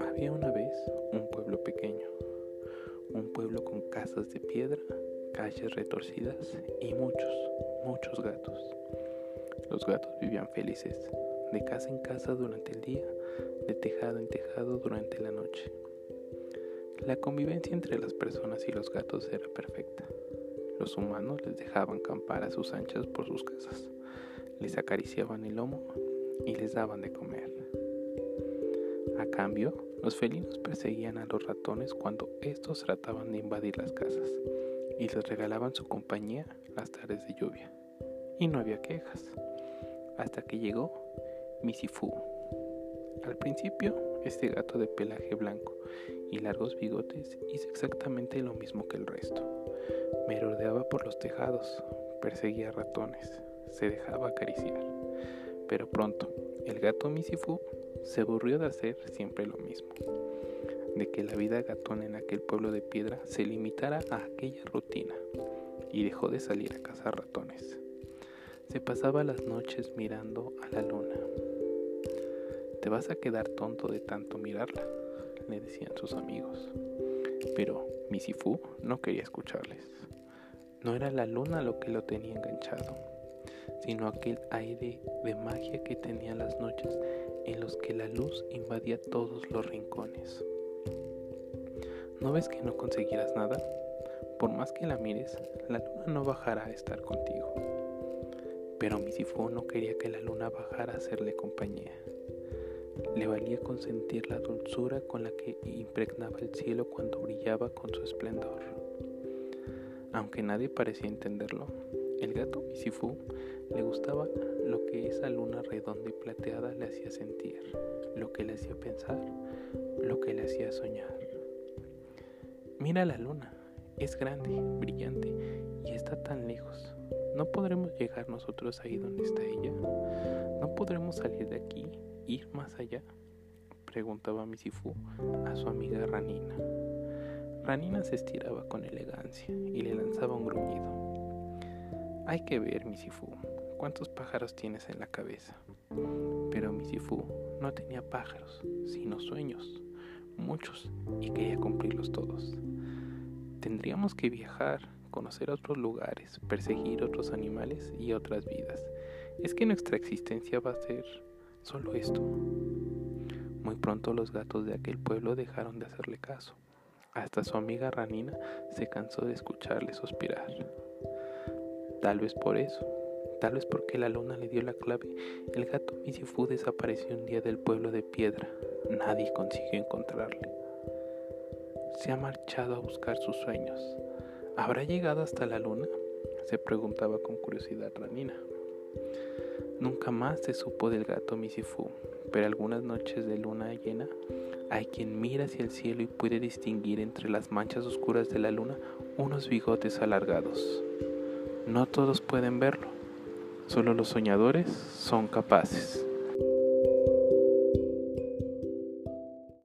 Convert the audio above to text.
Había una vez un pueblo pequeño, un pueblo con casas de piedra, calles retorcidas y muchos, muchos gatos. Los gatos vivían felices, de casa en casa durante el día, de tejado en tejado durante la noche. La convivencia entre las personas y los gatos era perfecta. Los humanos les dejaban campar a sus anchas por sus casas, les acariciaban el lomo y les daban de comer. A cambio, los felinos perseguían a los ratones cuando estos trataban de invadir las casas y les regalaban su compañía las tardes de lluvia. Y no había quejas, hasta que llegó Misifu. Al principio, este gato de pelaje blanco y largos bigotes hizo exactamente lo mismo que el resto. Merodeaba por los tejados, perseguía ratones, se dejaba acariciar. Pero pronto, el gato Misifu se aburrió de hacer siempre lo mismo, de que la vida gatón en aquel pueblo de piedra se limitara a aquella rutina y dejó de salir a cazar ratones. Se pasaba las noches mirando a la luna. Te vas a quedar tonto de tanto mirarla, le decían sus amigos. Pero Misifu no quería escucharles. No era la luna lo que lo tenía enganchado, sino aquel aire de magia que tenía las noches en los que la luz invadía todos los rincones. ¿No ves que no conseguirás nada? Por más que la mires, la luna no bajará a estar contigo. Pero Misifu no quería que la luna bajara a hacerle compañía. Le valía consentir la dulzura con la que impregnaba el cielo cuando brillaba con su esplendor. Aunque nadie parecía entenderlo, el gato Misifu le gustaba lo que esa luna redonda y plateada le hacía sentir, lo que le hacía pensar, lo que le hacía soñar. Mira la luna, es grande, brillante y está tan lejos. ¿No podremos llegar nosotros ahí donde está ella? ¿No podremos salir de aquí, ir más allá? Preguntaba Misifu a su amiga Ranina. Ranina se estiraba con elegancia y le lanzaba un gruñido. Hay que ver, Misifu, cuántos pájaros tienes en la cabeza. Pero Misifu no tenía pájaros, sino sueños, muchos, y quería cumplirlos todos. Tendríamos que viajar, conocer otros lugares, perseguir otros animales y otras vidas. Es que nuestra existencia va a ser solo esto. Muy pronto los gatos de aquel pueblo dejaron de hacerle caso. Hasta su amiga Ranina se cansó de escucharle suspirar. Tal vez por eso, tal vez porque la luna le dio la clave, el gato Misifu desapareció un día del pueblo de piedra. Nadie consiguió encontrarle. Se ha marchado a buscar sus sueños. ¿Habrá llegado hasta la luna? se preguntaba con curiosidad Ranina. Nunca más se supo del gato Misifu, pero algunas noches de luna llena hay quien mira hacia el cielo y puede distinguir entre las manchas oscuras de la luna unos bigotes alargados. No todos pueden verlo, solo los soñadores son capaces.